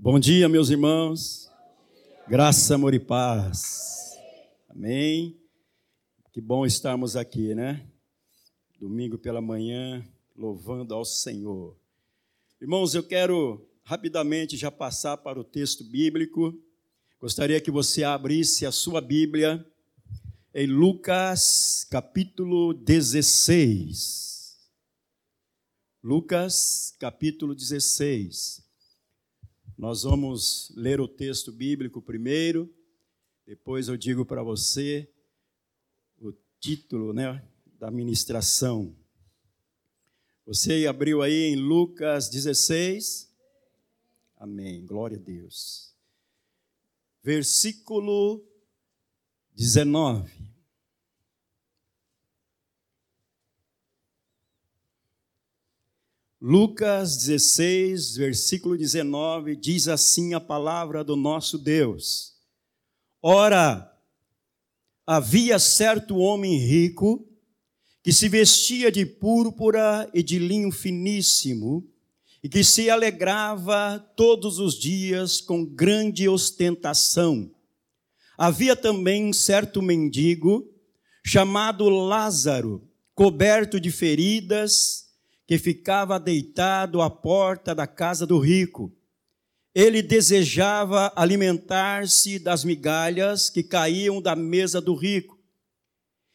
Bom dia, meus irmãos. Graça, amor e paz. Amém. Que bom estarmos aqui, né? Domingo pela manhã, louvando ao Senhor. Irmãos, eu quero rapidamente já passar para o texto bíblico. Gostaria que você abrisse a sua Bíblia em Lucas, capítulo 16. Lucas, capítulo 16. Nós vamos ler o texto bíblico primeiro, depois eu digo para você o título né, da ministração. Você abriu aí em Lucas 16? Amém, glória a Deus. Versículo 19. Lucas 16, versículo 19, diz assim a palavra do nosso Deus: Ora, havia certo homem rico que se vestia de púrpura e de linho finíssimo e que se alegrava todos os dias com grande ostentação. Havia também certo mendigo chamado Lázaro, coberto de feridas, que ficava deitado à porta da casa do rico. Ele desejava alimentar-se das migalhas que caíam da mesa do rico.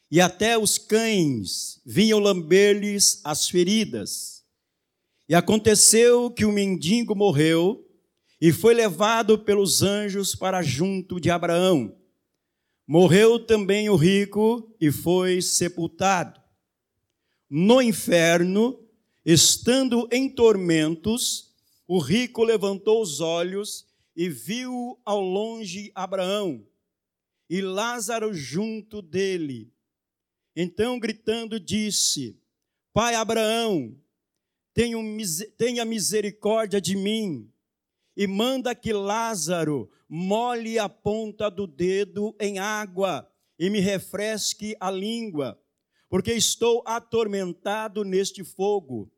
E até os cães vinham lamber-lhes as feridas. E aconteceu que o mendigo morreu e foi levado pelos anjos para junto de Abraão. Morreu também o rico e foi sepultado. No inferno, Estando em tormentos, o rico levantou os olhos e viu ao longe Abraão e Lázaro junto dele. Então, gritando, disse: Pai Abraão, tenha misericórdia de mim e manda que Lázaro molhe a ponta do dedo em água e me refresque a língua, porque estou atormentado neste fogo.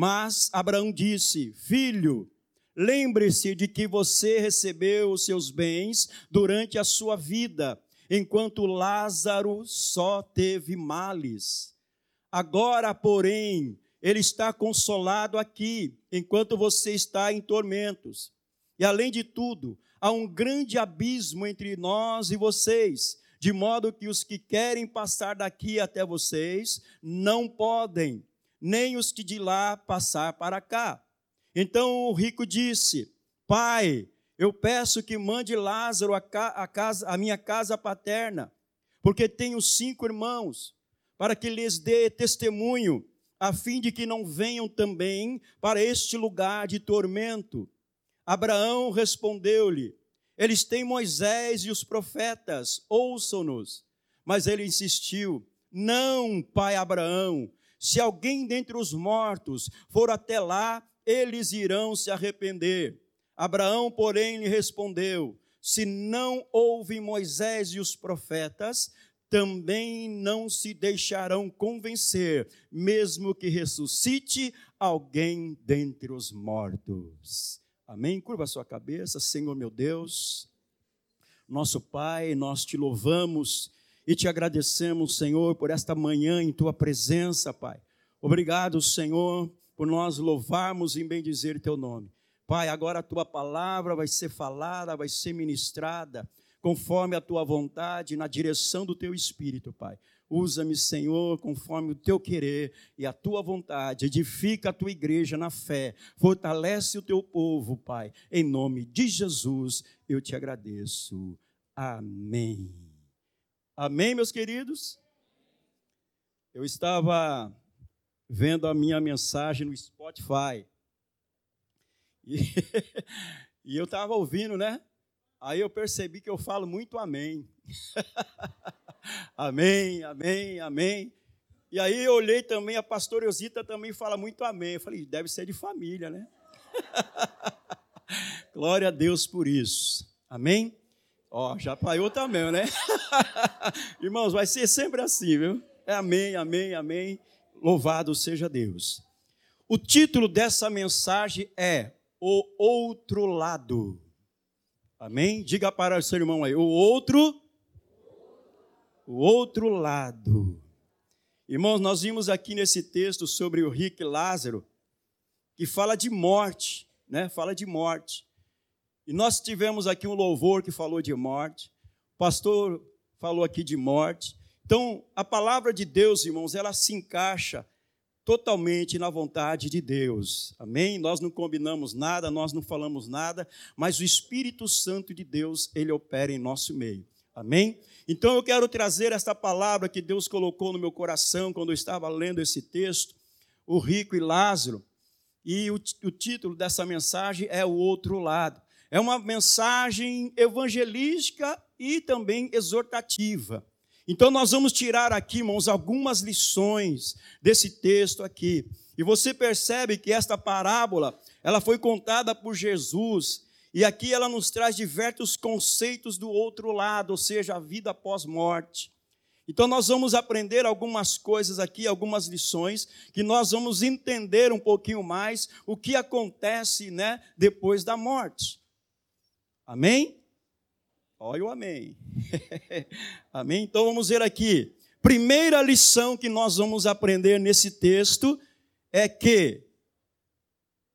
Mas Abraão disse: Filho, lembre-se de que você recebeu os seus bens durante a sua vida, enquanto Lázaro só teve males. Agora, porém, ele está consolado aqui, enquanto você está em tormentos. E além de tudo, há um grande abismo entre nós e vocês, de modo que os que querem passar daqui até vocês não podem nem os que de lá passar para cá. Então o rico disse: Pai, eu peço que mande Lázaro a, casa, a minha casa paterna, porque tenho cinco irmãos, para que lhes dê testemunho, a fim de que não venham também para este lugar de tormento. Abraão respondeu-lhe: Eles têm Moisés e os profetas, ouçam-nos. Mas ele insistiu: Não, pai Abraão, se alguém dentre os mortos for até lá, eles irão se arrepender. Abraão, porém, lhe respondeu: Se não houve Moisés e os profetas, também não se deixarão convencer, mesmo que ressuscite alguém dentre os mortos. Amém? Curva a sua cabeça, Senhor meu Deus. Nosso Pai, nós te louvamos e te agradecemos, Senhor, por esta manhã em tua presença, Pai. Obrigado, Senhor, por nós louvarmos e bendizer teu nome. Pai, agora a tua palavra vai ser falada, vai ser ministrada, conforme a tua vontade, na direção do teu espírito, Pai. Usa-me, Senhor, conforme o teu querer e a tua vontade. Edifica a tua igreja na fé. Fortalece o teu povo, Pai. Em nome de Jesus, eu te agradeço. Amém. Amém, meus queridos? Eu estava vendo a minha mensagem no Spotify. E, e eu estava ouvindo, né? Aí eu percebi que eu falo muito amém. amém, amém, amém. E aí eu olhei também, a pastora Eusita também fala muito amém. Eu falei, deve ser de família, né? Glória a Deus por isso. Amém? Ó, já paiou também, né? Irmãos, vai ser sempre assim, viu? É amém, amém, amém. Louvado seja Deus. O título dessa mensagem é o outro lado. Amém? Diga para o seu irmão aí, o outro, o outro lado. Irmãos, nós vimos aqui nesse texto sobre o rico Lázaro, que fala de morte, né? Fala de morte. E nós tivemos aqui um louvor que falou de morte. O pastor falou aqui de morte. Então, a palavra de Deus, irmãos, ela se encaixa totalmente na vontade de Deus. Amém? Nós não combinamos nada, nós não falamos nada, mas o Espírito Santo de Deus, ele opera em nosso meio. Amém? Então eu quero trazer esta palavra que Deus colocou no meu coração quando eu estava lendo esse texto, o rico e Lázaro. E o, o título dessa mensagem é O Outro Lado. É uma mensagem evangelística e também exortativa. Então, nós vamos tirar aqui, irmãos, algumas lições desse texto aqui. E você percebe que esta parábola, ela foi contada por Jesus, e aqui ela nos traz diversos conceitos do outro lado, ou seja, a vida após morte. Então, nós vamos aprender algumas coisas aqui, algumas lições, que nós vamos entender um pouquinho mais o que acontece né, depois da morte. Amém? Olha o amém. amém? Então vamos ver aqui. Primeira lição que nós vamos aprender nesse texto é que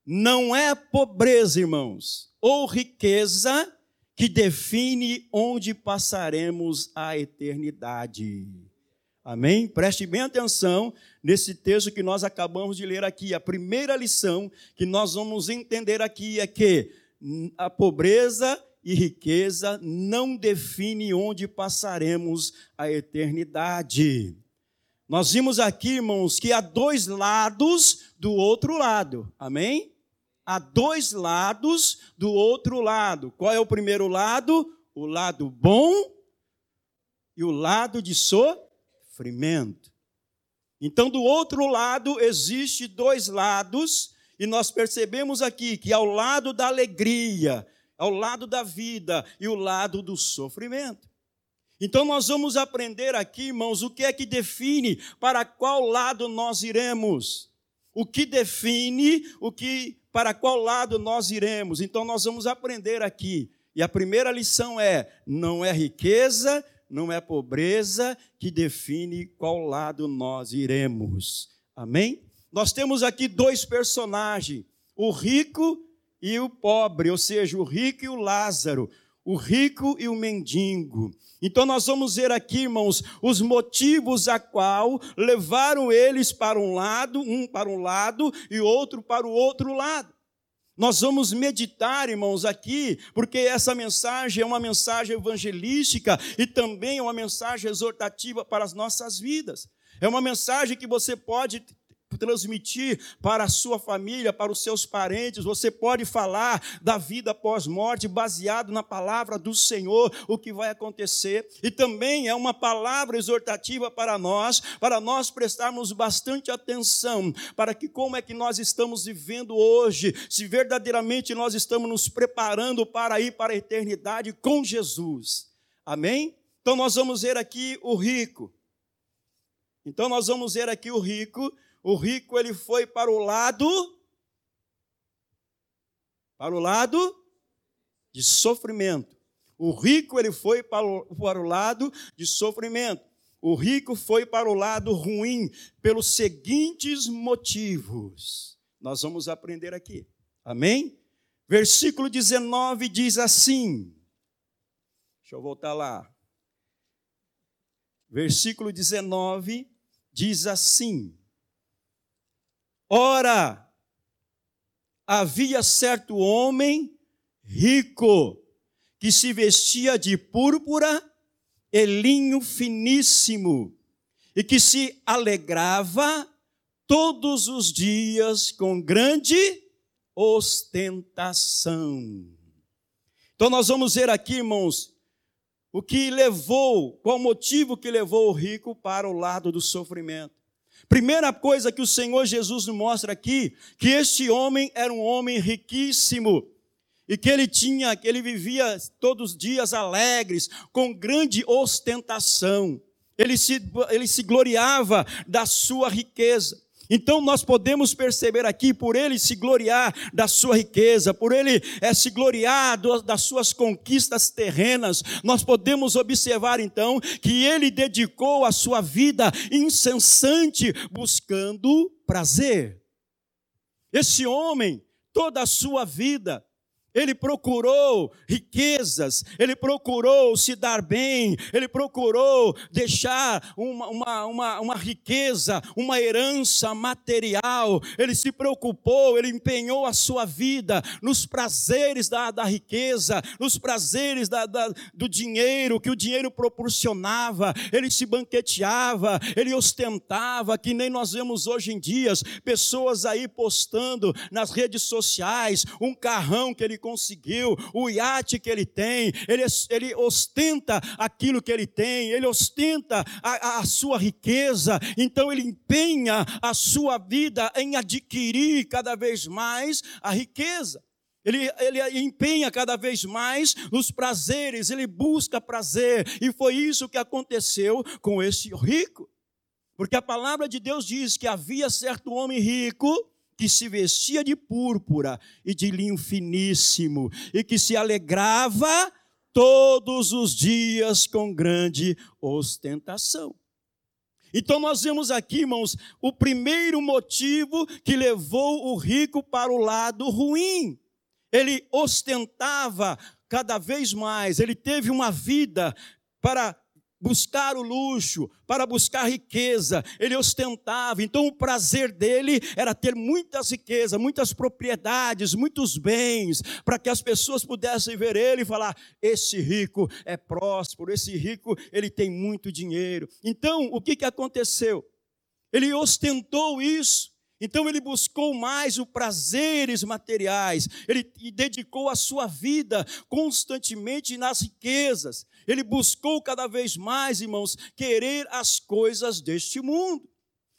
não é pobreza, irmãos, ou riqueza que define onde passaremos a eternidade. Amém? Preste bem atenção nesse texto que nós acabamos de ler aqui. A primeira lição que nós vamos entender aqui é que a pobreza e riqueza não define onde passaremos a eternidade. Nós vimos aqui, irmãos, que há dois lados do outro lado. Amém? Há dois lados do outro lado. Qual é o primeiro lado? O lado bom e o lado de sofrimento. Então, do outro lado, existe dois lados, e nós percebemos aqui que ao lado da alegria, ao lado da vida e o lado do sofrimento. Então nós vamos aprender aqui, irmãos, o que é que define para qual lado nós iremos. O que define o que para qual lado nós iremos. Então nós vamos aprender aqui. E a primeira lição é: não é riqueza, não é pobreza que define qual lado nós iremos. Amém? Nós temos aqui dois personagens, o rico e o pobre, ou seja, o rico e o Lázaro, o rico e o mendigo. Então nós vamos ver aqui, irmãos, os motivos a qual levaram eles para um lado, um para um lado e outro para o outro lado. Nós vamos meditar, irmãos, aqui, porque essa mensagem é uma mensagem evangelística e também é uma mensagem exortativa para as nossas vidas. É uma mensagem que você pode transmitir para a sua família, para os seus parentes. Você pode falar da vida pós-morte baseado na palavra do Senhor, o que vai acontecer. E também é uma palavra exortativa para nós, para nós prestarmos bastante atenção para que como é que nós estamos vivendo hoje, se verdadeiramente nós estamos nos preparando para ir para a eternidade com Jesus. Amém? Então nós vamos ver aqui o rico. Então nós vamos ver aqui o rico o rico ele foi para o lado para o lado de sofrimento. O rico ele foi para o, para o lado de sofrimento. O rico foi para o lado ruim pelos seguintes motivos. Nós vamos aprender aqui. Amém? Versículo 19 diz assim. Deixa eu voltar lá. Versículo 19 diz assim: Ora, havia certo homem rico que se vestia de púrpura e linho finíssimo e que se alegrava todos os dias com grande ostentação. Então nós vamos ver aqui, irmãos, o que levou, qual motivo que levou o rico para o lado do sofrimento. Primeira coisa que o Senhor Jesus nos mostra aqui, que este homem era um homem riquíssimo e que ele tinha, que ele vivia todos os dias alegres, com grande ostentação. Ele se, ele se gloriava da sua riqueza. Então nós podemos perceber aqui, por ele se gloriar da sua riqueza, por ele é, se gloriar do, das suas conquistas terrenas, nós podemos observar então que ele dedicou a sua vida incessante buscando prazer. Esse homem, toda a sua vida, ele procurou riquezas, ele procurou se dar bem, ele procurou deixar uma, uma, uma, uma, riqueza, uma herança material, ele se preocupou, ele empenhou a sua vida nos prazeres da, da riqueza, nos prazeres da, da, do dinheiro, que o dinheiro proporcionava, ele se banqueteava, ele ostentava, que nem nós vemos hoje em dias, pessoas aí postando nas redes sociais um carrão que ele conseguiu, o iate que ele tem, ele, ele ostenta aquilo que ele tem, ele ostenta a, a sua riqueza, então ele empenha a sua vida em adquirir cada vez mais a riqueza. Ele, ele empenha cada vez mais nos prazeres, ele busca prazer, e foi isso que aconteceu com esse rico. Porque a palavra de Deus diz que havia certo homem rico que se vestia de púrpura e de linho finíssimo, e que se alegrava todos os dias com grande ostentação. Então nós vemos aqui, irmãos, o primeiro motivo que levou o rico para o lado ruim. Ele ostentava cada vez mais, ele teve uma vida para buscar o luxo, para buscar riqueza, ele ostentava. Então, o prazer dele era ter muitas riquezas, muitas propriedades, muitos bens, para que as pessoas pudessem ver ele e falar: esse rico é próspero, esse rico ele tem muito dinheiro. Então, o que, que aconteceu? Ele ostentou isso. Então ele buscou mais os prazeres materiais, ele dedicou a sua vida constantemente nas riquezas. Ele buscou cada vez mais, irmãos, querer as coisas deste mundo.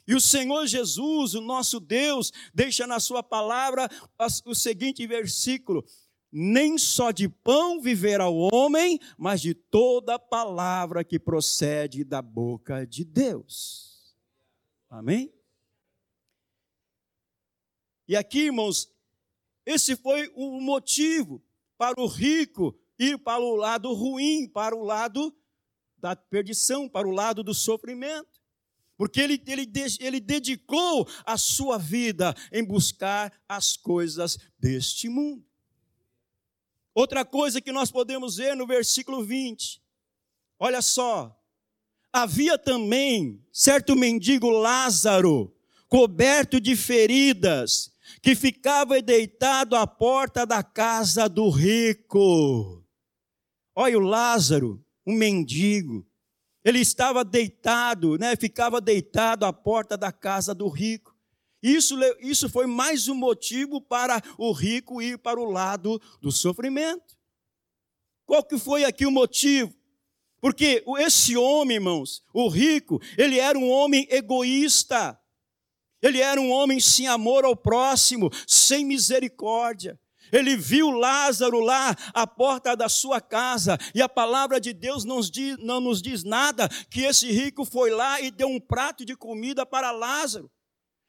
E o Senhor Jesus, o nosso Deus, deixa na sua palavra o seguinte versículo: nem só de pão viverá o homem, mas de toda palavra que procede da boca de Deus. Amém? E aqui, irmãos, esse foi o motivo para o rico ir para o lado ruim, para o lado da perdição, para o lado do sofrimento. Porque ele, ele, ele dedicou a sua vida em buscar as coisas deste mundo. Outra coisa que nós podemos ver no versículo 20, olha só. Havia também certo mendigo Lázaro, coberto de feridas, que ficava deitado à porta da casa do rico. Olha o Lázaro, um mendigo. Ele estava deitado, né? ficava deitado à porta da casa do rico. Isso, isso foi mais um motivo para o rico ir para o lado do sofrimento. Qual que foi aqui o motivo? Porque esse homem, irmãos, o rico, ele era um homem egoísta. Ele era um homem sem amor ao próximo, sem misericórdia. Ele viu Lázaro lá à porta da sua casa, e a palavra de Deus não nos, diz, não nos diz nada que esse rico foi lá e deu um prato de comida para Lázaro.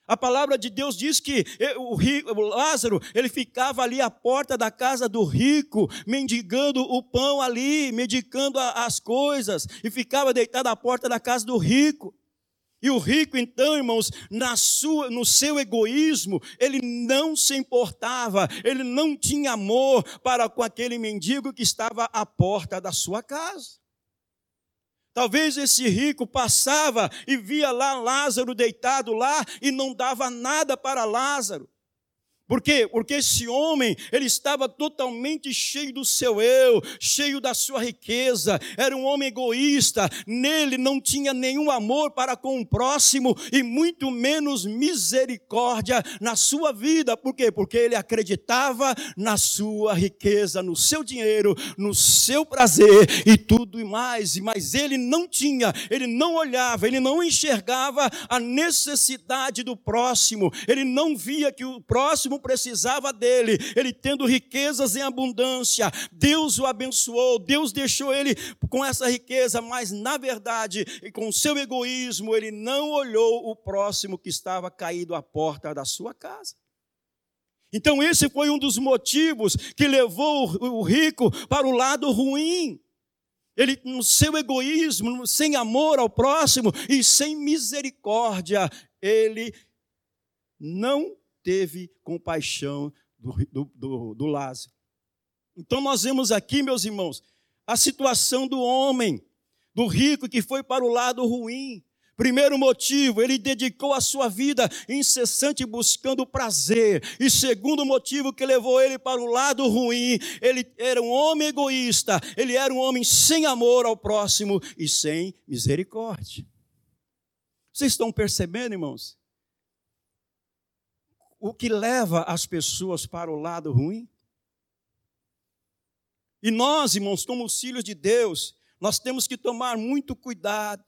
A palavra de Deus diz que o, rico, o Lázaro, ele ficava ali à porta da casa do rico, mendigando o pão ali, medicando as coisas, e ficava deitado à porta da casa do rico. E o rico, então, irmãos, na sua, no seu egoísmo, ele não se importava, ele não tinha amor para com aquele mendigo que estava à porta da sua casa. Talvez esse rico passava e via lá Lázaro deitado lá e não dava nada para Lázaro. Por quê? Porque esse homem, ele estava totalmente cheio do seu eu, cheio da sua riqueza, era um homem egoísta, nele não tinha nenhum amor para com o próximo e muito menos misericórdia na sua vida. Por quê? Porque ele acreditava na sua riqueza, no seu dinheiro, no seu prazer e tudo e mais, mas ele não tinha, ele não olhava, ele não enxergava a necessidade do próximo, ele não via que o próximo não precisava dele, ele tendo riquezas em abundância, Deus o abençoou, Deus deixou ele com essa riqueza, mas na verdade, com seu egoísmo, ele não olhou o próximo que estava caído à porta da sua casa. Então, esse foi um dos motivos que levou o rico para o lado ruim. Ele, no seu egoísmo, sem amor ao próximo e sem misericórdia, ele não teve compaixão do, do, do, do Lázaro. Então, nós vemos aqui, meus irmãos, a situação do homem, do rico que foi para o lado ruim. Primeiro motivo, ele dedicou a sua vida incessante buscando prazer. E segundo motivo que levou ele para o lado ruim, ele era um homem egoísta, ele era um homem sem amor ao próximo e sem misericórdia. Vocês estão percebendo, irmãos? O que leva as pessoas para o lado ruim? E nós, irmãos, como filhos de Deus, nós temos que tomar muito cuidado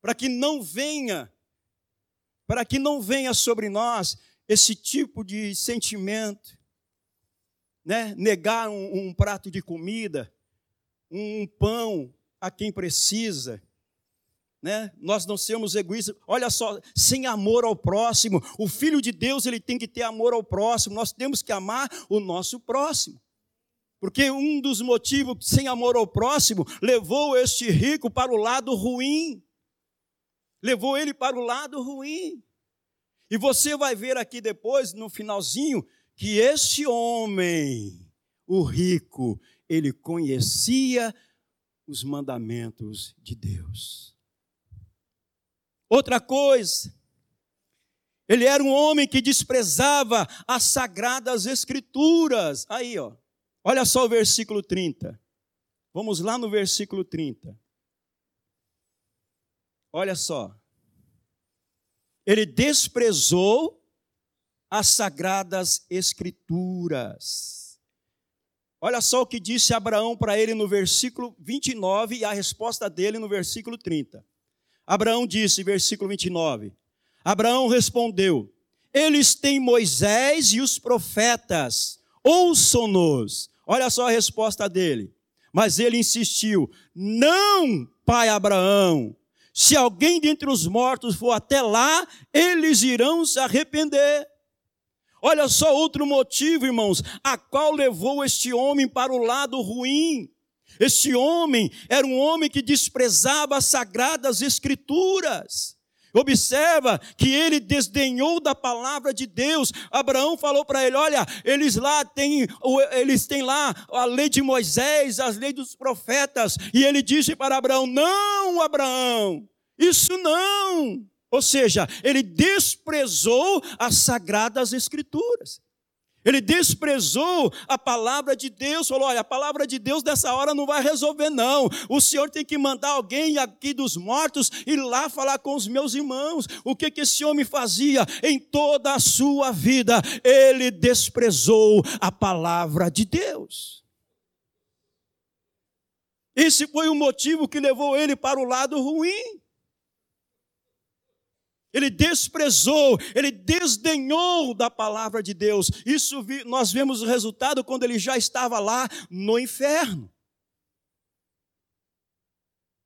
para que não venha, para que não venha sobre nós esse tipo de sentimento, né? Negar um, um prato de comida, um pão a quem precisa, né? Nós não sermos egoístas. Olha só, sem amor ao próximo, o filho de Deus ele tem que ter amor ao próximo. Nós temos que amar o nosso próximo. Porque um dos motivos sem amor ao próximo levou este rico para o lado ruim levou ele para o lado ruim. E você vai ver aqui depois, no finalzinho, que este homem, o rico, ele conhecia os mandamentos de Deus. Outra coisa, ele era um homem que desprezava as sagradas escrituras. Aí, ó. Olha só o versículo 30. Vamos lá no versículo 30. Olha só. Ele desprezou as sagradas escrituras. Olha só o que disse Abraão para ele no versículo 29 e a resposta dele no versículo 30. Abraão disse, versículo 29. Abraão respondeu: Eles têm Moisés e os profetas, ouçam-nos. Olha só a resposta dele. Mas ele insistiu: Não, pai Abraão, se alguém dentre os mortos for até lá, eles irão se arrepender. Olha só outro motivo, irmãos, a qual levou este homem para o lado ruim. Este homem era um homem que desprezava as sagradas escrituras. Observa que ele desdenhou da palavra de Deus. Abraão falou para ele: Olha, eles lá têm, eles têm lá a lei de Moisés, as leis dos profetas. E ele disse para Abraão: Não, Abraão, isso não. Ou seja, ele desprezou as sagradas escrituras. Ele desprezou a palavra de Deus, falou: olha, a palavra de Deus dessa hora não vai resolver, não. O Senhor tem que mandar alguém aqui dos mortos ir lá falar com os meus irmãos. O que, que esse homem fazia em toda a sua vida? Ele desprezou a palavra de Deus. Esse foi o motivo que levou ele para o lado ruim ele desprezou, ele desdenhou da palavra de Deus. Isso nós vemos o resultado quando ele já estava lá no inferno.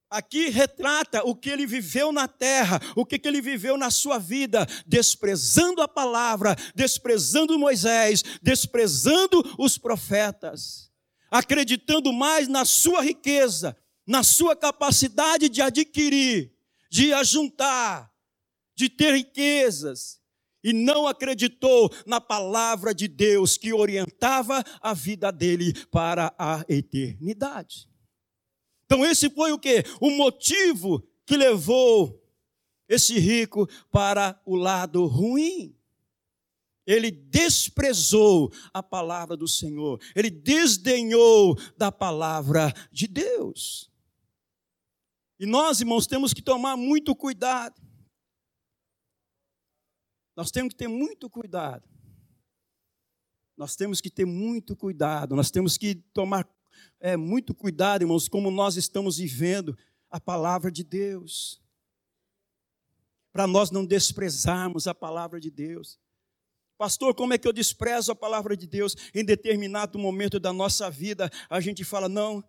Aqui retrata o que ele viveu na terra, o que, que ele viveu na sua vida, desprezando a palavra, desprezando Moisés, desprezando os profetas, acreditando mais na sua riqueza, na sua capacidade de adquirir, de ajuntar, de ter riquezas, e não acreditou na palavra de Deus que orientava a vida dele para a eternidade. Então, esse foi o que? O motivo que levou esse rico para o lado ruim. Ele desprezou a palavra do Senhor, ele desdenhou da palavra de Deus. E nós, irmãos, temos que tomar muito cuidado nós temos que ter muito cuidado. Nós temos que ter muito cuidado. Nós temos que tomar é, muito cuidado, irmãos, como nós estamos vivendo a palavra de Deus. Para nós não desprezarmos a palavra de Deus. Pastor, como é que eu desprezo a palavra de Deus? Em determinado momento da nossa vida, a gente fala: não,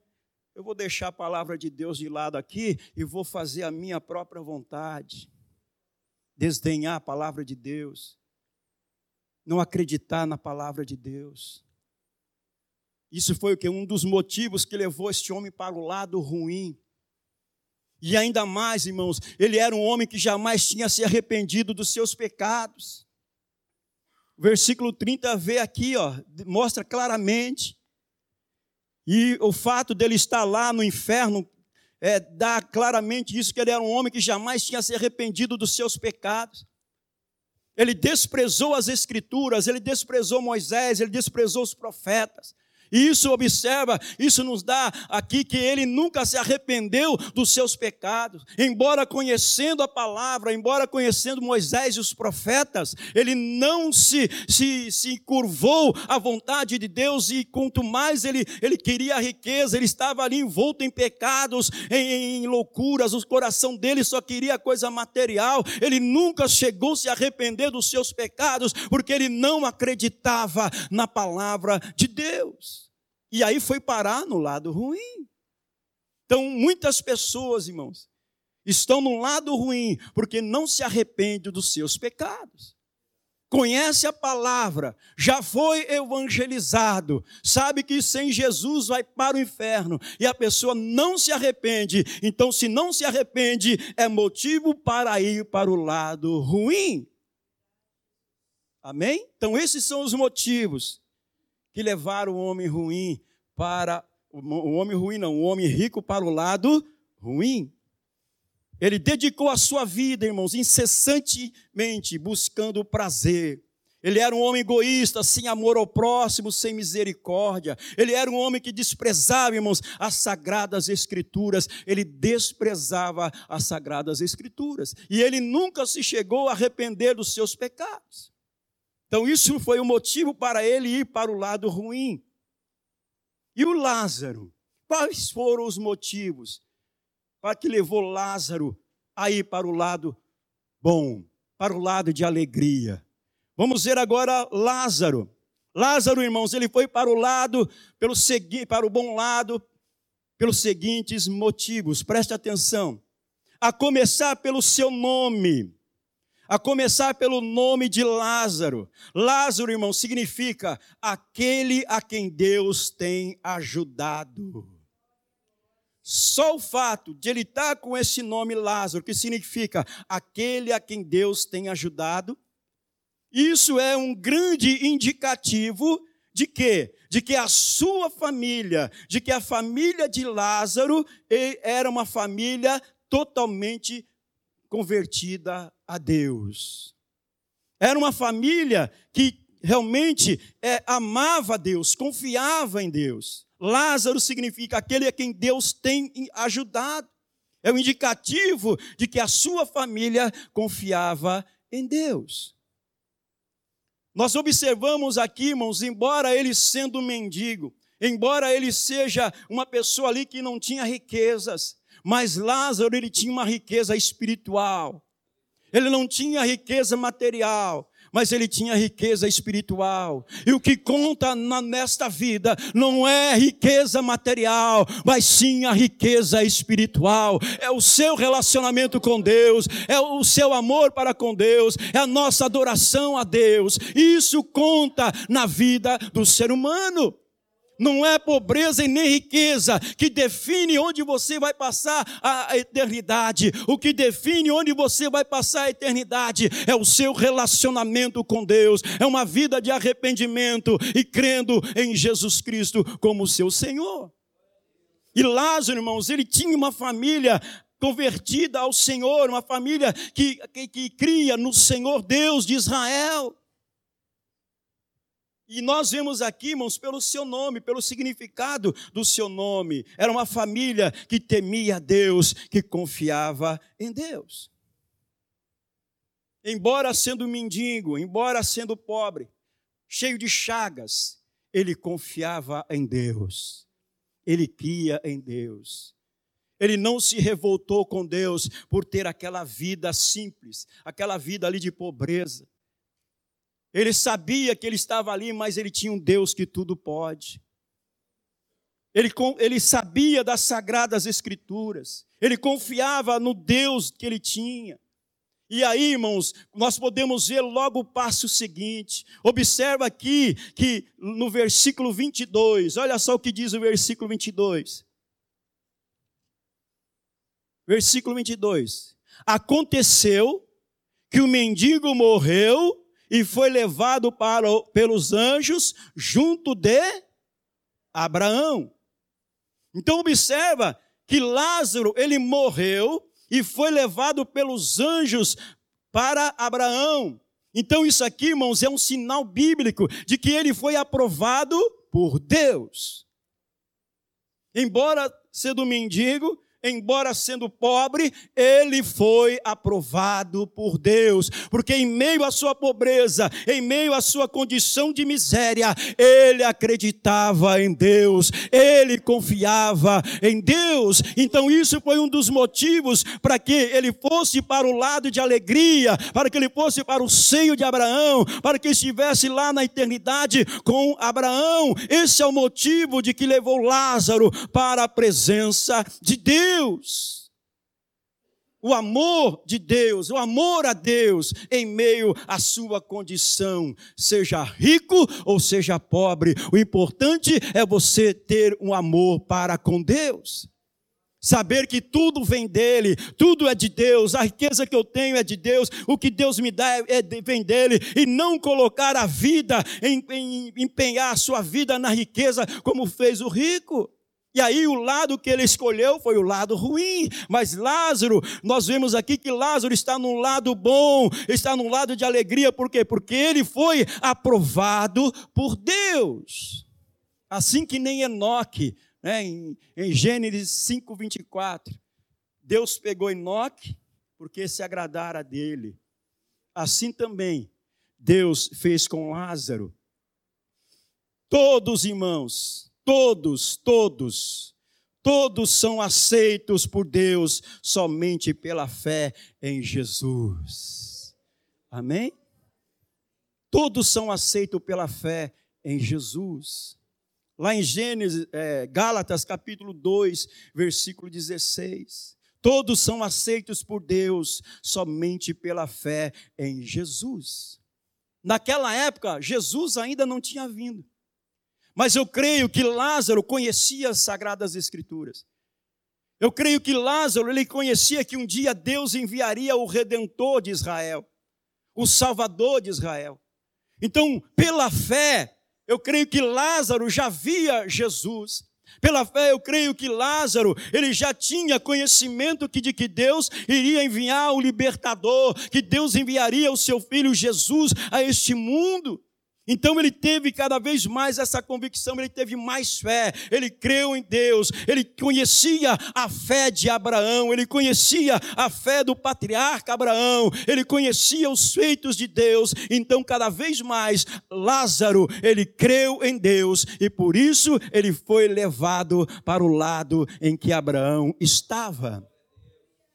eu vou deixar a palavra de Deus de lado aqui e vou fazer a minha própria vontade. Desdenhar a palavra de Deus. Não acreditar na palavra de Deus. Isso foi o que? Um dos motivos que levou este homem para o lado ruim. E ainda mais, irmãos, ele era um homem que jamais tinha se arrependido dos seus pecados versículo 30 vê aqui, ó, mostra claramente. E o fato dele estar lá no inferno é, dá claramente isso, que ele era um homem que jamais tinha se arrependido dos seus pecados. Ele desprezou as escrituras, ele desprezou Moisés, ele desprezou os profetas. Isso observa, isso nos dá aqui que ele nunca se arrependeu dos seus pecados. Embora conhecendo a palavra, embora conhecendo Moisés e os profetas, ele não se, se, se curvou à vontade de Deus e quanto mais ele, ele queria a riqueza, ele estava ali envolto em pecados, em, em loucuras, o coração dele só queria coisa material. Ele nunca chegou a se arrepender dos seus pecados, porque ele não acreditava na palavra de Deus. E aí foi parar no lado ruim. Então, muitas pessoas, irmãos, estão no lado ruim porque não se arrependem dos seus pecados. Conhece a palavra, já foi evangelizado, sabe que sem Jesus vai para o inferno e a pessoa não se arrepende. Então, se não se arrepende, é motivo para ir para o lado ruim. Amém? Então, esses são os motivos que levaram o homem ruim para o homem ruim não, o homem rico para o lado ruim. Ele dedicou a sua vida, irmãos, incessantemente buscando o prazer. Ele era um homem egoísta, sem amor ao próximo, sem misericórdia. Ele era um homem que desprezava, irmãos, as sagradas escrituras. Ele desprezava as sagradas escrituras. E ele nunca se chegou a arrepender dos seus pecados. Então, isso foi o motivo para ele ir para o lado ruim. E o Lázaro? Quais foram os motivos para que levou Lázaro a ir para o lado bom, para o lado de alegria? Vamos ver agora Lázaro. Lázaro, irmãos, ele foi para o lado, pelo segui, para o bom lado, pelos seguintes motivos. Preste atenção. A começar pelo seu nome a começar pelo nome de Lázaro. Lázaro, irmão, significa aquele a quem Deus tem ajudado. Só o fato de ele estar com esse nome Lázaro, que significa aquele a quem Deus tem ajudado, isso é um grande indicativo de quê? De que a sua família, de que a família de Lázaro era uma família totalmente convertida a Deus. Era uma família que realmente é, amava Deus, confiava em Deus. Lázaro significa aquele a quem Deus tem ajudado. É o um indicativo de que a sua família confiava em Deus. Nós observamos aqui, irmãos, embora ele sendo mendigo, embora ele seja uma pessoa ali que não tinha riquezas, mas Lázaro, ele tinha uma riqueza espiritual. Ele não tinha riqueza material, mas ele tinha riqueza espiritual. E o que conta na, nesta vida não é riqueza material, mas sim a riqueza espiritual. É o seu relacionamento com Deus, é o seu amor para com Deus, é a nossa adoração a Deus. Isso conta na vida do ser humano. Não é pobreza e nem riqueza que define onde você vai passar a eternidade. O que define onde você vai passar a eternidade é o seu relacionamento com Deus. É uma vida de arrependimento e crendo em Jesus Cristo como seu Senhor. E Lázaro, irmãos, ele tinha uma família convertida ao Senhor, uma família que, que, que cria no Senhor Deus de Israel. E nós vemos aqui, irmãos, pelo seu nome, pelo significado do seu nome. Era uma família que temia Deus, que confiava em Deus. Embora sendo mendigo, embora sendo pobre, cheio de chagas, ele confiava em Deus. Ele cria em Deus. Ele não se revoltou com Deus por ter aquela vida simples, aquela vida ali de pobreza. Ele sabia que ele estava ali, mas ele tinha um Deus que tudo pode. Ele, ele sabia das sagradas escrituras. Ele confiava no Deus que ele tinha. E aí, irmãos, nós podemos ver logo o passo seguinte. Observa aqui que no versículo 22, olha só o que diz o versículo 22. Versículo 22. Aconteceu que o mendigo morreu e foi levado para, pelos anjos junto de Abraão. Então observa que Lázaro, ele morreu e foi levado pelos anjos para Abraão. Então isso aqui, irmãos, é um sinal bíblico de que ele foi aprovado por Deus. Embora sendo mendigo, embora sendo pobre, ele foi aprovado por Deus, porque em meio à sua pobreza, em meio à sua condição de miséria, ele acreditava em Deus, ele confiava em Deus. Então, isso foi um dos motivos para que ele fosse para o lado de alegria, para que ele fosse para o seio de Abraão, para que estivesse lá na eternidade com Abraão. Esse é o motivo de que levou Lázaro para a presença de Deus. Deus. O amor de Deus, o amor a Deus em meio à sua condição, seja rico ou seja pobre, o importante é você ter um amor para com Deus. Saber que tudo vem dele, tudo é de Deus, a riqueza que eu tenho é de Deus, o que Deus me dá é, é vem dele, e não colocar a vida, em, em, empenhar a sua vida na riqueza, como fez o rico. E aí o lado que ele escolheu foi o lado ruim. Mas Lázaro, nós vemos aqui que Lázaro está num lado bom, está num lado de alegria, por quê? Porque ele foi aprovado por Deus. Assim que nem Enoque, né, em, em Gênesis 5, 24. Deus pegou Enoque porque se agradara dele. Assim também Deus fez com Lázaro. Todos, irmãos, Todos, todos, todos são aceitos por Deus somente pela fé em Jesus. Amém? Todos são aceitos pela fé em Jesus. Lá em Gênesis, é, Gálatas capítulo 2, versículo 16. Todos são aceitos por Deus somente pela fé em Jesus. Naquela época, Jesus ainda não tinha vindo. Mas eu creio que Lázaro conhecia as sagradas escrituras. Eu creio que Lázaro ele conhecia que um dia Deus enviaria o redentor de Israel, o salvador de Israel. Então, pela fé, eu creio que Lázaro já via Jesus. Pela fé, eu creio que Lázaro, ele já tinha conhecimento que de que Deus iria enviar o libertador, que Deus enviaria o seu filho Jesus a este mundo. Então ele teve cada vez mais essa convicção, ele teve mais fé, ele creu em Deus, ele conhecia a fé de Abraão, ele conhecia a fé do patriarca Abraão, ele conhecia os feitos de Deus. Então, cada vez mais, Lázaro, ele creu em Deus e por isso ele foi levado para o lado em que Abraão estava.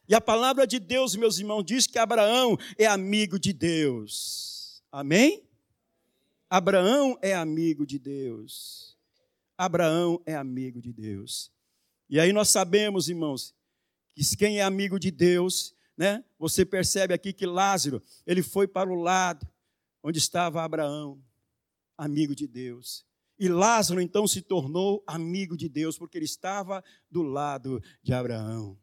E a palavra de Deus, meus irmãos, diz que Abraão é amigo de Deus. Amém? Abraão é amigo de Deus. Abraão é amigo de Deus. E aí nós sabemos, irmãos, que quem é amigo de Deus, né? Você percebe aqui que Lázaro, ele foi para o lado onde estava Abraão, amigo de Deus. E Lázaro então se tornou amigo de Deus, porque ele estava do lado de Abraão.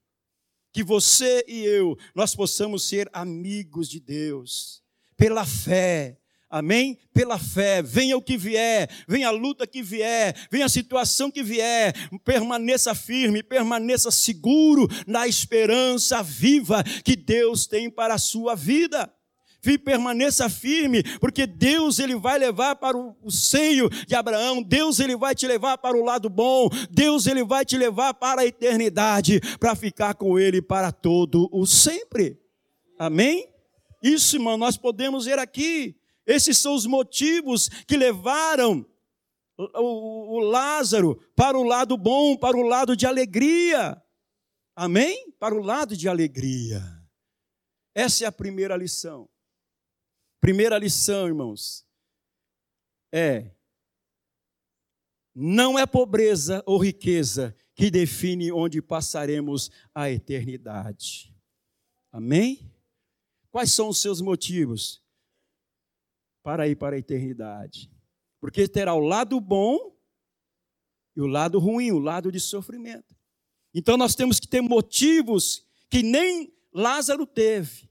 Que você e eu, nós possamos ser amigos de Deus, pela fé, Amém? Pela fé, venha o que vier, venha a luta que vier, venha a situação que vier, permaneça firme, permaneça seguro na esperança viva que Deus tem para a sua vida. E permaneça firme, porque Deus ele vai levar para o seio de Abraão, Deus ele vai te levar para o lado bom, Deus ele vai te levar para a eternidade, para ficar com ele para todo o sempre. Amém? Isso, irmão, nós podemos ver aqui. Esses são os motivos que levaram o, Lázaro para o lado bom, para o lado de alegria. Amém? Para o lado de alegria. Essa é a primeira lição. Primeira lição, irmãos, é: não é pobreza ou riqueza que define onde passaremos a eternidade. Amém? Quais são os seus motivos para ir para a eternidade? Porque terá o lado bom e o lado ruim, o lado de sofrimento. Então nós temos que ter motivos que nem Lázaro teve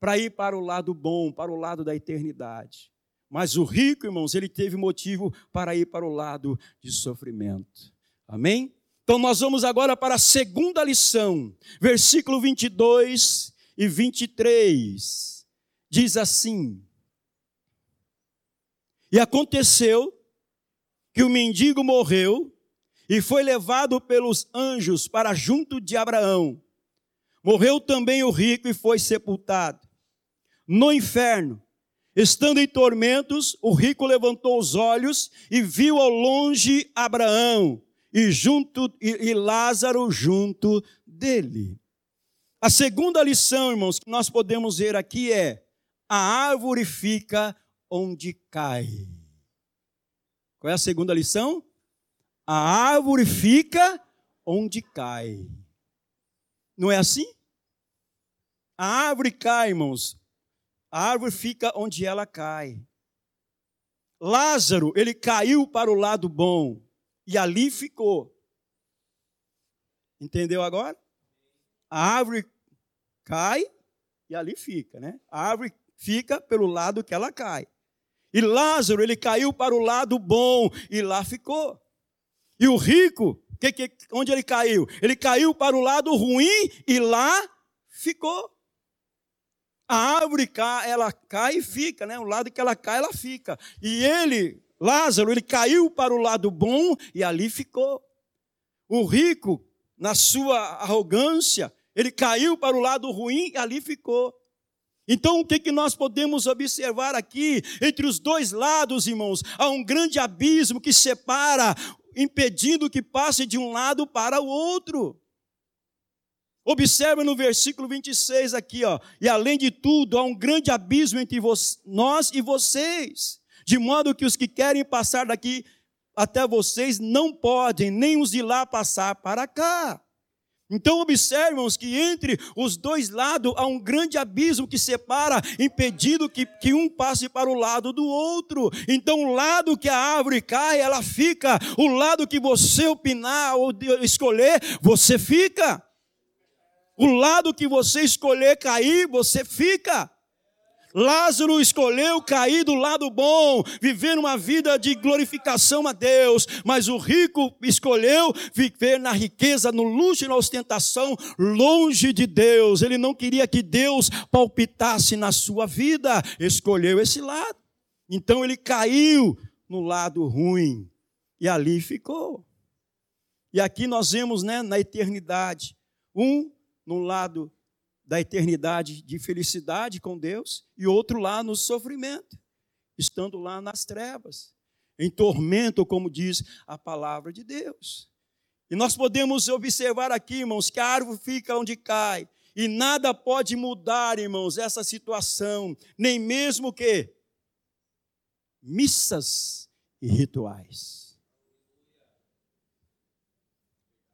para ir para o lado bom, para o lado da eternidade. Mas o rico, irmãos, ele teve motivo para ir para o lado de sofrimento. Amém? Então nós vamos agora para a segunda lição, versículo 22 e 23. Diz assim: E aconteceu que o mendigo morreu e foi levado pelos anjos para junto de Abraão. Morreu também o rico e foi sepultado. No inferno, estando em tormentos, o rico levantou os olhos e viu ao longe Abraão e junto e, e Lázaro junto dele. A segunda lição, irmãos, que nós podemos ver aqui é: a árvore fica onde cai. Qual é a segunda lição? A árvore fica onde cai. Não é assim? A árvore cai, irmãos. A árvore fica onde ela cai. Lázaro, ele caiu para o lado bom e ali ficou. Entendeu agora? A árvore cai e ali fica, né? A árvore fica pelo lado que ela cai. E Lázaro, ele caiu para o lado bom e lá ficou. E o rico, que, que, onde ele caiu? Ele caiu para o lado ruim e lá ficou. A árvore cai, ela cai e fica, né? O lado que ela cai, ela fica. E ele, Lázaro, ele caiu para o lado bom e ali ficou. O rico, na sua arrogância, ele caiu para o lado ruim e ali ficou. Então, o que, que nós podemos observar aqui? Entre os dois lados, irmãos, há um grande abismo que separa, impedindo que passe de um lado para o outro. Observa no versículo 26 aqui, ó. E além de tudo, há um grande abismo entre nós e vocês de modo que os que querem passar daqui até vocês não podem, nem os de lá passar para cá. Então observam que entre os dois lados há um grande abismo que separa, impedindo que, que um passe para o lado do outro. Então o lado que a árvore cai, ela fica. O lado que você opinar ou escolher, você fica. O lado que você escolher cair, você fica. Lázaro escolheu cair do lado bom, viver uma vida de glorificação a Deus, mas o rico escolheu viver na riqueza, no luxo e na ostentação, longe de Deus. Ele não queria que Deus palpitasse na sua vida, escolheu esse lado. Então ele caiu no lado ruim e ali ficou. E aqui nós vemos, né, na eternidade, um no lado da eternidade de felicidade com Deus e outro lá no sofrimento, estando lá nas trevas, em tormento, como diz a palavra de Deus. E nós podemos observar aqui, irmãos, que a árvore fica onde cai, e nada pode mudar, irmãos, essa situação, nem mesmo que missas e rituais.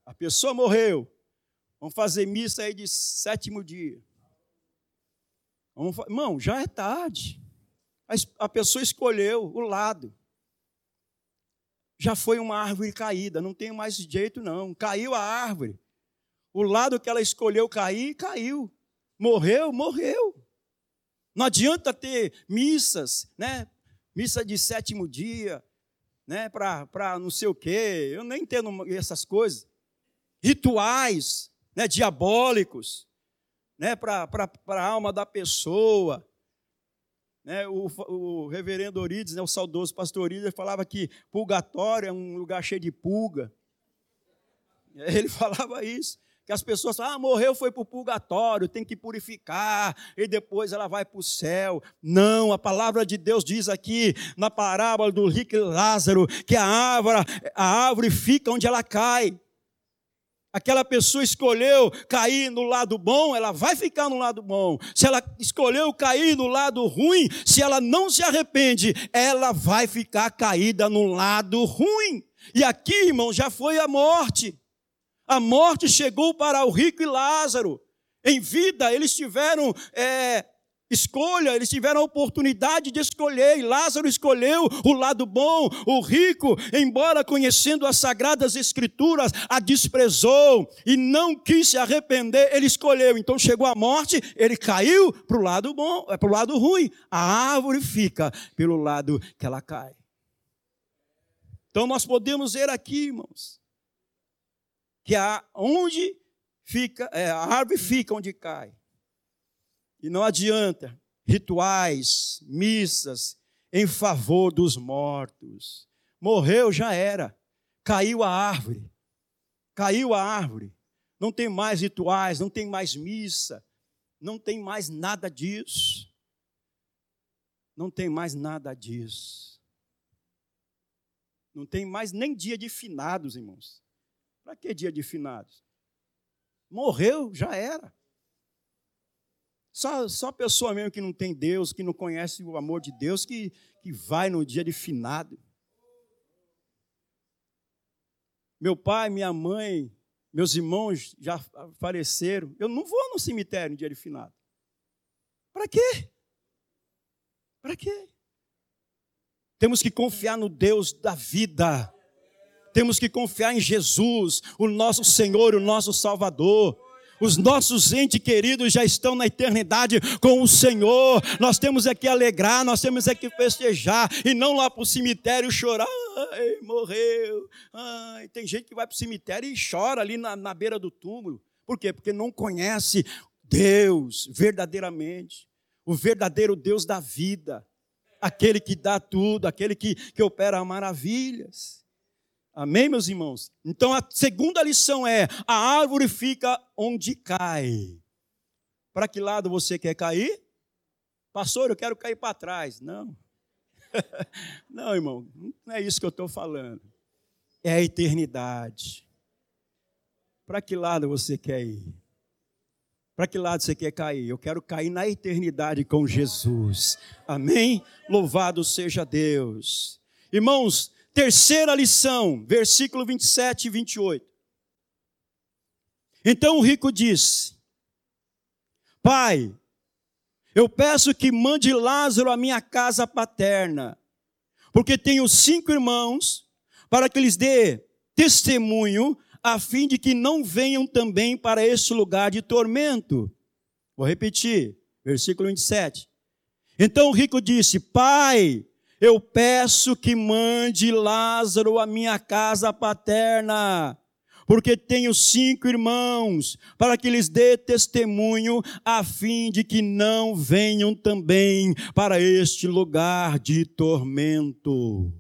A pessoa morreu, Vamos fazer missa aí de sétimo dia. Vamos, irmão, já é tarde. A, pessoa escolheu o lado. Já foi uma árvore caída, não tem mais jeito não. Caiu a árvore. O lado que ela escolheu cair, caiu. Morreu, morreu. Não adianta ter missas, né? Missa de sétimo dia, né? Para não sei o quê. Eu nem entendo essas coisas. Rituais né, diabólicos né, para a alma da pessoa. Né, o, o reverendo Orides, né, o saudoso pastor Orides, falava que purgatório é um lugar cheio de pulga. Ele falava isso. Que as pessoas falam, ah, morreu, foi para o purgatório, tem que purificar, e depois ela vai para o céu. Não, a palavra de Deus diz aqui, na parábola do rico Lázaro, que a árvore, a árvore fica onde ela cai. Aquela pessoa escolheu cair no lado bom, ela vai ficar no lado bom. Se ela escolheu cair no lado ruim, se ela não se arrepende, ela vai ficar caída no lado ruim. E aqui, irmão, já foi a morte. A morte chegou para o rico e Lázaro. Em vida, eles tiveram é, escolha, eles tiveram a oportunidade de escolher. E Lázaro escolheu o lado bom, o rico, embora conhecendo as sagradas escrituras, a desprezou e não quis se arrepender, ele escolheu. Então chegou a morte, ele caiu para o lado bom, é para o lado ruim. A árvore fica pelo lado que ela cai. Então nós podemos ver aqui, irmãos, que a, onde fica, é, a árvore fica onde cai. E não adianta rituais, missas em favor dos mortos. Morreu, já era. Caiu a árvore. Caiu a árvore. Não tem mais rituais, não tem mais missa, não tem mais nada disso. Não tem mais nada disso. Não tem mais nem dia de finados, irmãos. Para que dia de finados? Morreu, já era. Só, só pessoa mesmo que não tem Deus, que não conhece o amor de Deus, que, que vai no dia de finado. Meu pai, minha mãe, meus irmãos já faleceram. Eu não vou no cemitério no dia de finado. Para quê? Para quê? Temos que confiar no Deus da vida. Temos que confiar em Jesus, o nosso Senhor, o nosso Salvador. Os nossos entes queridos já estão na eternidade com o Senhor. Nós temos é que alegrar, nós temos é que festejar e não lá para o cemitério chorar. Ai, morreu. Ai, tem gente que vai para o cemitério e chora ali na, na beira do túmulo. Por quê? Porque não conhece Deus verdadeiramente, o verdadeiro Deus da vida aquele que dá tudo, aquele que, que opera maravilhas. Amém, meus irmãos? Então a segunda lição é: a árvore fica onde cai. Para que lado você quer cair? Pastor, eu quero cair para trás. Não. não, irmão, não é isso que eu estou falando. É a eternidade. Para que lado você quer ir? Para que lado você quer cair? Eu quero cair na eternidade com Jesus. Amém? Louvado seja Deus. Irmãos, terceira lição, versículo 27 e 28. Então o rico disse: Pai, eu peço que mande Lázaro à minha casa paterna, porque tenho cinco irmãos, para que lhes dê testemunho a fim de que não venham também para este lugar de tormento. Vou repetir, versículo 27. Então o rico disse: Pai, eu peço que mande Lázaro à minha casa paterna, porque tenho cinco irmãos, para que lhes dê testemunho, a fim de que não venham também para este lugar de tormento.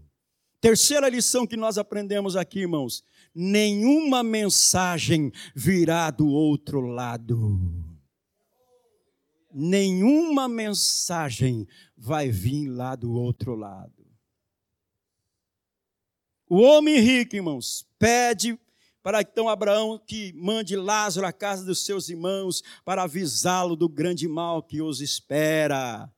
Terceira lição que nós aprendemos aqui, irmãos: nenhuma mensagem virá do outro lado. Nenhuma mensagem vai vir lá do outro lado. O homem rico, irmãos, pede para então Abraão que mande Lázaro à casa dos seus irmãos para avisá-lo do grande mal que os espera.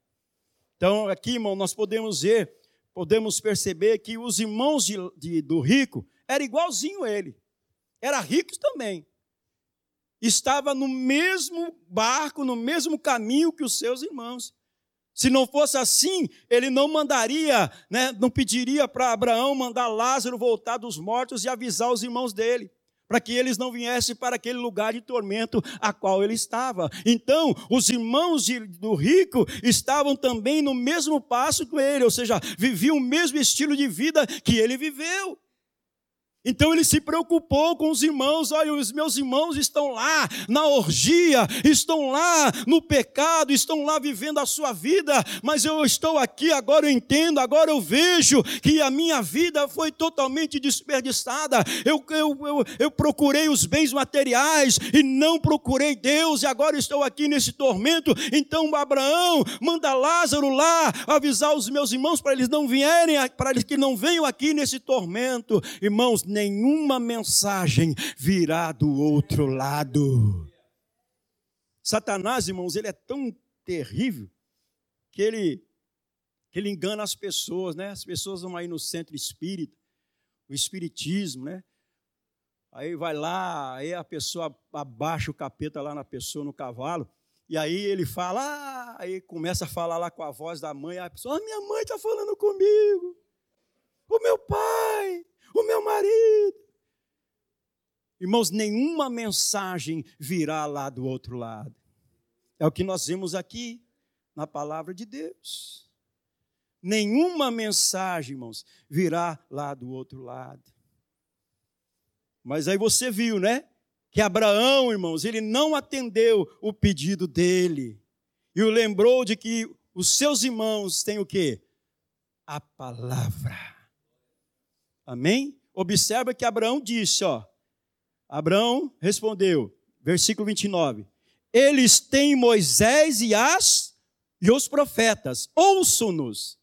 Então, aqui, irmão, nós podemos ver, podemos perceber que os irmãos de, de, do rico era igualzinho ele. Era rico também. Estava no mesmo barco, no mesmo caminho que os seus irmãos. Se não fosse assim, ele não mandaria, né, não pediria para Abraão mandar Lázaro voltar dos mortos e avisar os irmãos dele para que eles não viessem para aquele lugar de tormento a qual ele estava. Então, os irmãos de, do rico estavam também no mesmo passo que ele, ou seja, viviam o mesmo estilo de vida que ele viveu. Então ele se preocupou com os irmãos. Olha, os meus irmãos estão lá na orgia, estão lá no pecado, estão lá vivendo a sua vida, mas eu estou aqui, agora eu entendo, agora eu vejo que a minha vida foi totalmente desperdiçada. Eu, eu, eu, eu procurei os bens materiais e não procurei Deus, e agora estou aqui nesse tormento. Então Abraão manda Lázaro lá avisar os meus irmãos para eles não vierem, para eles que não venham aqui nesse tormento. Irmãos, nenhuma mensagem virá do outro lado. Satanás, irmãos, ele é tão terrível que ele, que ele engana as pessoas, né? As pessoas vão aí no centro espírita, o espiritismo, né? Aí vai lá, aí a pessoa abaixa o capeta lá na pessoa, no cavalo, e aí ele fala, ah, aí começa a falar lá com a voz da mãe, a pessoa, ah, minha mãe está falando comigo, o meu pai, o meu marido. Irmãos, nenhuma mensagem virá lá do outro lado. É o que nós vemos aqui na palavra de Deus. Nenhuma mensagem, irmãos, virá lá do outro lado. Mas aí você viu, né? Que Abraão, irmãos, ele não atendeu o pedido dele. E o lembrou de que os seus irmãos têm o quê? A palavra. Amém? Observa que Abraão disse, ó. Abraão respondeu, versículo 29. Eles têm Moisés e as e os profetas. Ouçam-nos.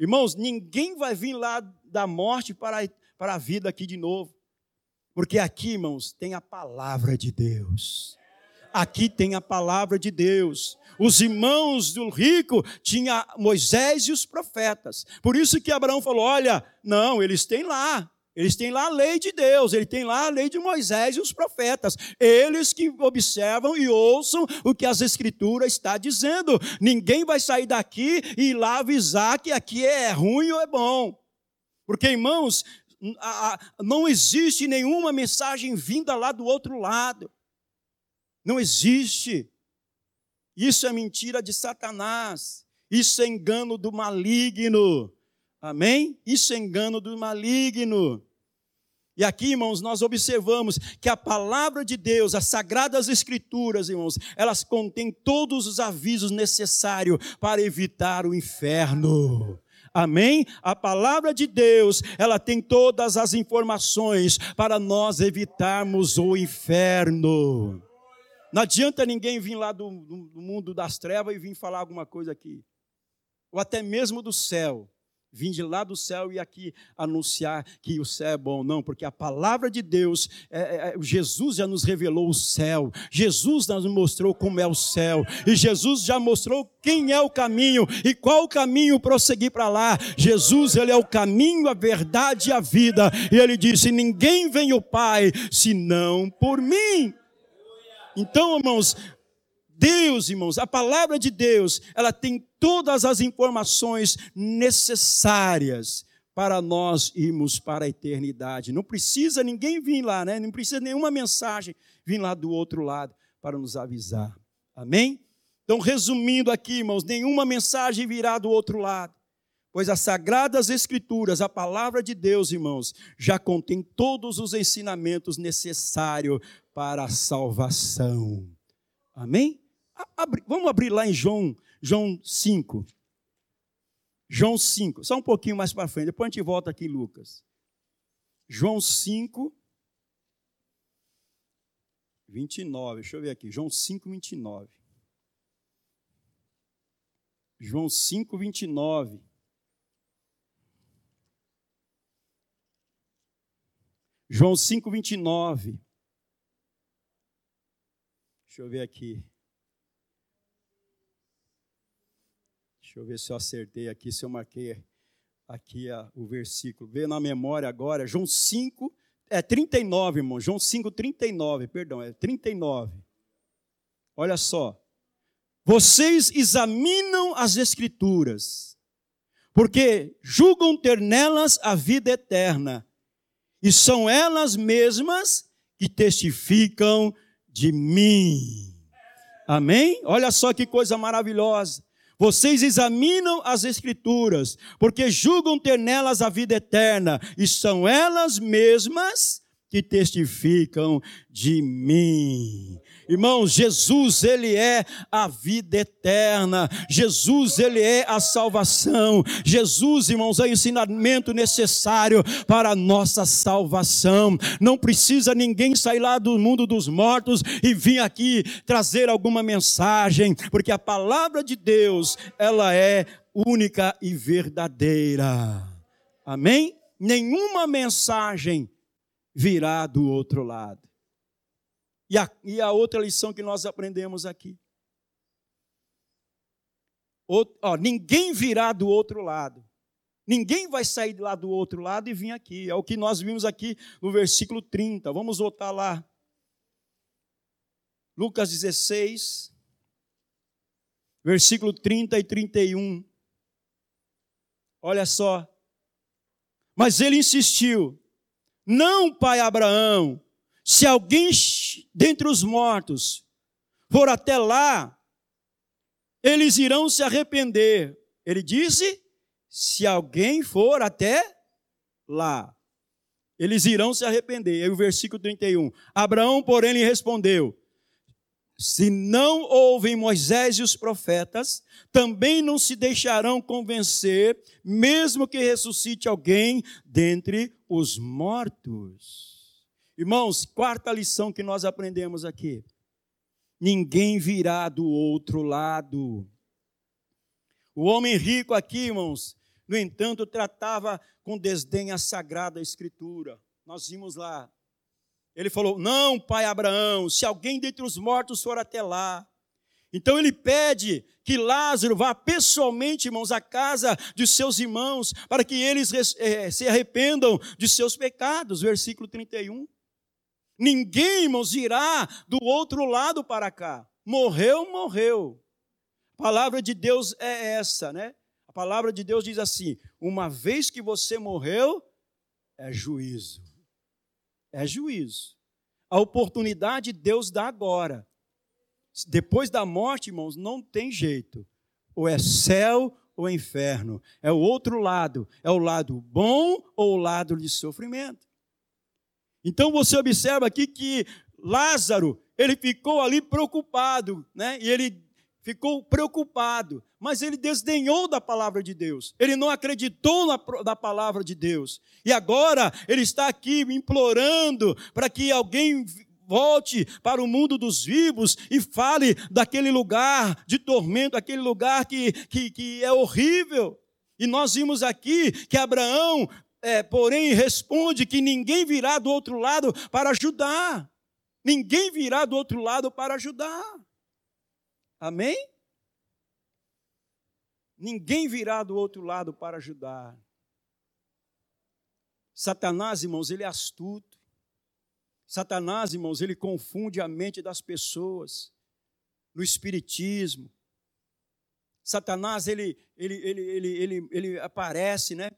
Irmãos, ninguém vai vir lá da morte para, para a vida aqui de novo. Porque aqui, irmãos, tem a palavra de Deus. Aqui tem a palavra de Deus. Os irmãos do rico tinham Moisés e os profetas. Por isso que Abraão falou: olha, não, eles têm lá. Eles têm lá a lei de Deus, ele tem lá a lei de Moisés e os profetas. Eles que observam e ouçam o que as escrituras está dizendo. Ninguém vai sair daqui e ir lá avisar que aqui é ruim ou é bom. Porque, irmãos, não existe nenhuma mensagem vinda lá do outro lado. Não existe. Isso é mentira de Satanás. Isso é engano do maligno. Amém? Isso é engano do maligno. E aqui, irmãos, nós observamos que a palavra de Deus, as sagradas escrituras, irmãos, elas contêm todos os avisos necessários para evitar o inferno. Amém? A palavra de Deus, ela tem todas as informações para nós evitarmos o inferno. Não adianta ninguém vir lá do, do mundo das trevas e vir falar alguma coisa aqui. Ou até mesmo do céu vim de lá do céu e aqui anunciar que o céu é bom. Não, porque a palavra de Deus, é, é, é, Jesus já nos revelou o céu, Jesus nos mostrou como é o céu, e Jesus já mostrou quem é o caminho e qual o caminho prosseguir para lá. Jesus, ele é o caminho, a verdade e a vida, e ele disse: Ninguém vem ao Pai senão por mim. Então, irmãos, Deus, irmãos, a palavra de Deus, ela tem todas as informações necessárias para nós irmos para a eternidade. Não precisa ninguém vir lá, né? Não precisa nenhuma mensagem vir lá do outro lado para nos avisar. Amém? Então, resumindo aqui, irmãos, nenhuma mensagem virá do outro lado. Pois as sagradas escrituras, a palavra de Deus, irmãos, já contém todos os ensinamentos necessários para a salvação. Amém? vamos abrir lá em João, João 5. João 5, só um pouquinho mais para frente, depois a gente volta aqui Lucas. João 5, 29, deixa eu ver aqui, João 5, 29. João 5, 29. João 5, 29. Deixa eu ver aqui. Deixa eu ver se eu acertei aqui, se eu marquei aqui a, o versículo. Vê na memória agora, João 5, é 39, irmão. João 5, 39, perdão, é 39. Olha só. Vocês examinam as Escrituras, porque julgam ter nelas a vida eterna, e são elas mesmas que testificam de mim. Amém? Olha só que coisa maravilhosa. Vocês examinam as Escrituras, porque julgam ter nelas a vida eterna, e são elas mesmas que testificam de mim. Irmãos, Jesus, Ele é a vida eterna. Jesus, Ele é a salvação. Jesus, irmãos, é o ensinamento necessário para a nossa salvação. Não precisa ninguém sair lá do mundo dos mortos e vir aqui trazer alguma mensagem, porque a palavra de Deus, ela é única e verdadeira. Amém? Nenhuma mensagem virá do outro lado. E a, e a outra lição que nós aprendemos aqui. O, ó, ninguém virá do outro lado. Ninguém vai sair lá do outro lado e vir aqui. É o que nós vimos aqui no versículo 30. Vamos voltar lá. Lucas 16, versículo 30 e 31. Olha só. Mas ele insistiu: Não, pai Abraão, se alguém dentre os mortos for até lá, eles irão se arrepender. Ele disse: se alguém for até lá, eles irão se arrepender. Aí o versículo 31. Abraão, porém, lhe respondeu: Se não ouvem Moisés e os profetas, também não se deixarão convencer, mesmo que ressuscite alguém dentre os mortos. Irmãos, quarta lição que nós aprendemos aqui: ninguém virá do outro lado. O homem rico aqui, irmãos, no entanto, tratava com desdém a sagrada escritura. Nós vimos lá. Ele falou: Não, pai Abraão, se alguém dentre os mortos for até lá. Então ele pede que Lázaro vá pessoalmente, irmãos, à casa de seus irmãos, para que eles eh, se arrependam de seus pecados. Versículo 31. Ninguém, irmãos, irá do outro lado para cá. Morreu, morreu. A palavra de Deus é essa, né? A palavra de Deus diz assim: uma vez que você morreu, é juízo. É juízo. A oportunidade Deus dá agora. Depois da morte, irmãos, não tem jeito. Ou é céu ou é inferno. É o outro lado. É o lado bom ou o lado de sofrimento. Então você observa aqui que Lázaro, ele ficou ali preocupado, né? E ele ficou preocupado, mas ele desdenhou da palavra de Deus. Ele não acreditou na, na palavra de Deus. E agora ele está aqui implorando para que alguém volte para o mundo dos vivos e fale daquele lugar de tormento, aquele lugar que, que, que é horrível. E nós vimos aqui que Abraão é, porém, responde que ninguém virá do outro lado para ajudar. Ninguém virá do outro lado para ajudar. Amém? Ninguém virá do outro lado para ajudar. Satanás, irmãos, ele é astuto. Satanás, irmãos, ele confunde a mente das pessoas no espiritismo. Satanás, ele, ele, ele, ele, ele, ele aparece, né?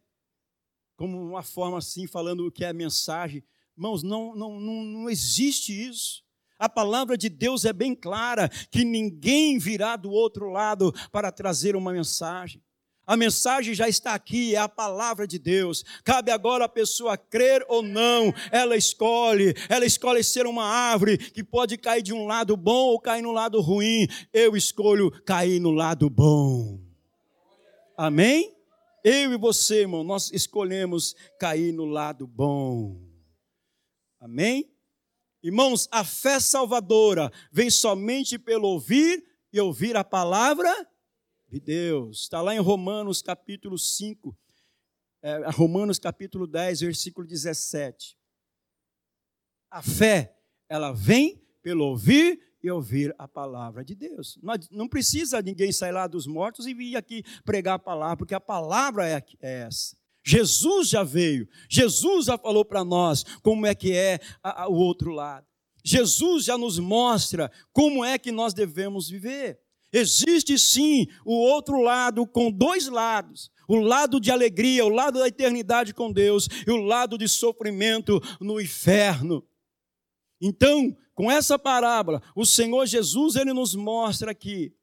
Como uma forma assim, falando o que é a mensagem. Irmãos, não, não, não, não existe isso. A palavra de Deus é bem clara que ninguém virá do outro lado para trazer uma mensagem. A mensagem já está aqui, é a palavra de Deus. Cabe agora a pessoa crer ou não. Ela escolhe. Ela escolhe ser uma árvore que pode cair de um lado bom ou cair no lado ruim. Eu escolho cair no lado bom. Amém? Eu e você, irmão, nós escolhemos cair no lado bom. Amém? Irmãos, a fé salvadora vem somente pelo ouvir e ouvir a palavra de Deus. Está lá em Romanos capítulo 5, é, Romanos capítulo 10, versículo 17. A fé, ela vem pelo ouvir e ouvir a palavra de Deus. Não precisa ninguém sair lá dos mortos e vir aqui pregar a palavra, porque a palavra é, é essa. Jesus já veio, Jesus já falou para nós como é que é o outro lado. Jesus já nos mostra como é que nós devemos viver. Existe sim o outro lado com dois lados: o lado de alegria, o lado da eternidade com Deus, e o lado de sofrimento no inferno. Então, com essa parábola, o Senhor Jesus, ele nos mostra que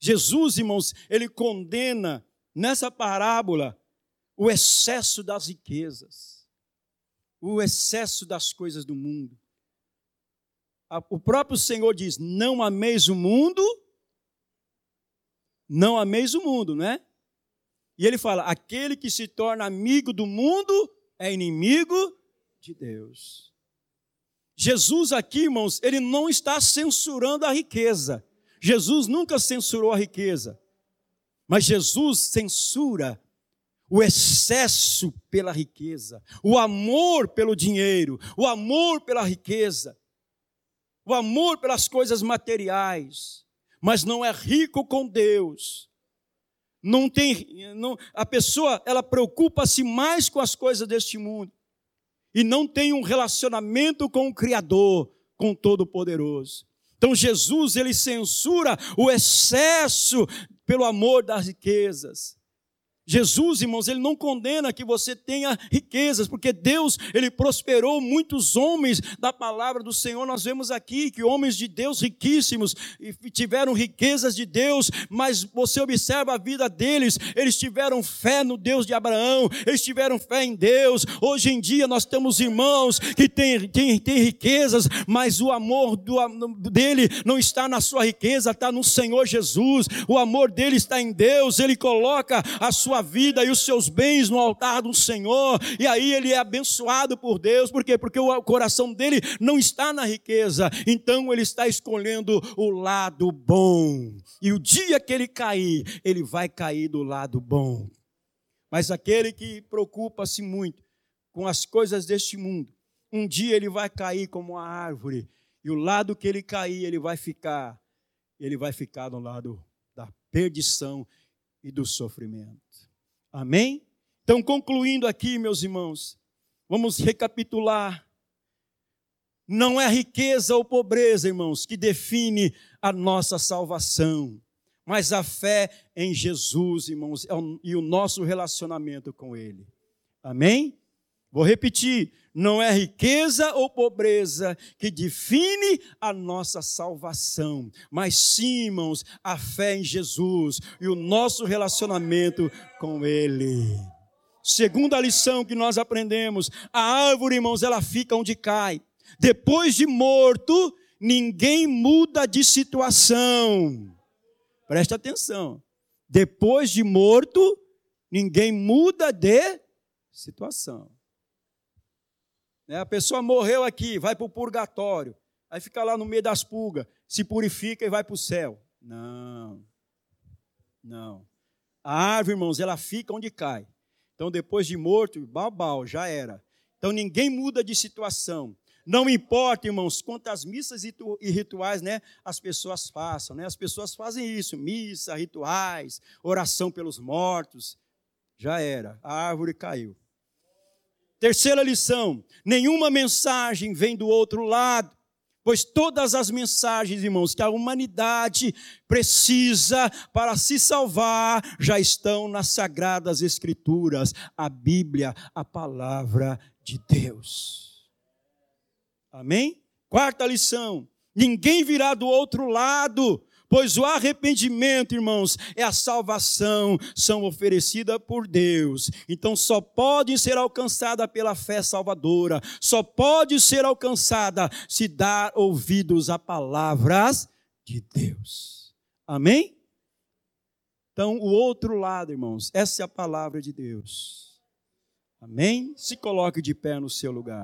Jesus, irmãos, ele condena nessa parábola o excesso das riquezas, o excesso das coisas do mundo. O próprio Senhor diz: Não ameis o mundo, não ameis o mundo, não é? E ele fala: Aquele que se torna amigo do mundo é inimigo de Deus. Jesus aqui, irmãos, ele não está censurando a riqueza. Jesus nunca censurou a riqueza. Mas Jesus censura o excesso pela riqueza, o amor pelo dinheiro, o amor pela riqueza, o amor pelas coisas materiais, mas não é rico com Deus. Não tem, não, a pessoa ela preocupa-se mais com as coisas deste mundo e não tem um relacionamento com o Criador, com o Todo-Poderoso. Então Jesus ele censura o excesso pelo amor das riquezas. Jesus, irmãos, ele não condena que você tenha riquezas, porque Deus, ele prosperou muitos homens da palavra do Senhor. Nós vemos aqui que homens de Deus riquíssimos tiveram riquezas de Deus, mas você observa a vida deles, eles tiveram fé no Deus de Abraão, eles tiveram fé em Deus. Hoje em dia nós temos irmãos que têm, têm, têm riquezas, mas o amor do, dele não está na sua riqueza, está no Senhor Jesus. O amor dele está em Deus, ele coloca a sua sua vida e os seus bens no altar do Senhor, e aí ele é abençoado por Deus, por quê? Porque o coração dele não está na riqueza, então ele está escolhendo o lado bom, e o dia que ele cair, ele vai cair do lado bom. Mas aquele que preocupa-se muito com as coisas deste mundo, um dia ele vai cair como uma árvore, e o lado que ele cair, ele vai ficar, ele vai ficar no lado da perdição e do sofrimento. Amém? Então, concluindo aqui, meus irmãos, vamos recapitular. Não é riqueza ou pobreza, irmãos, que define a nossa salvação, mas a fé em Jesus, irmãos, é e o nosso relacionamento com Ele. Amém? Vou repetir: não é riqueza ou pobreza que define a nossa salvação, mas sim, irmãos, a fé em Jesus e o nosso relacionamento com Ele. Segunda lição que nós aprendemos: a árvore, irmãos, ela fica onde cai. Depois de morto, ninguém muda de situação. Presta atenção. Depois de morto, ninguém muda de situação. Né? A pessoa morreu aqui, vai para o purgatório, aí fica lá no meio das pulgas, se purifica e vai para o céu. Não, não. A árvore, irmãos, ela fica onde cai. Então, depois de morto, babau, já era. Então, ninguém muda de situação. Não importa, irmãos, quantas missas e rituais né, as pessoas façam. Né? As pessoas fazem isso: missa, rituais, oração pelos mortos. Já era. A árvore caiu. Terceira lição: nenhuma mensagem vem do outro lado, pois todas as mensagens, irmãos, que a humanidade precisa para se salvar já estão nas sagradas Escrituras, a Bíblia, a palavra de Deus. Amém? Quarta lição: ninguém virá do outro lado pois o arrependimento, irmãos, é a salvação, são oferecida por Deus. Então só pode ser alcançada pela fé salvadora, só pode ser alcançada se dar ouvidos a palavras de Deus. Amém? Então, o outro lado, irmãos, essa é a palavra de Deus. Amém? Se coloque de pé no seu lugar.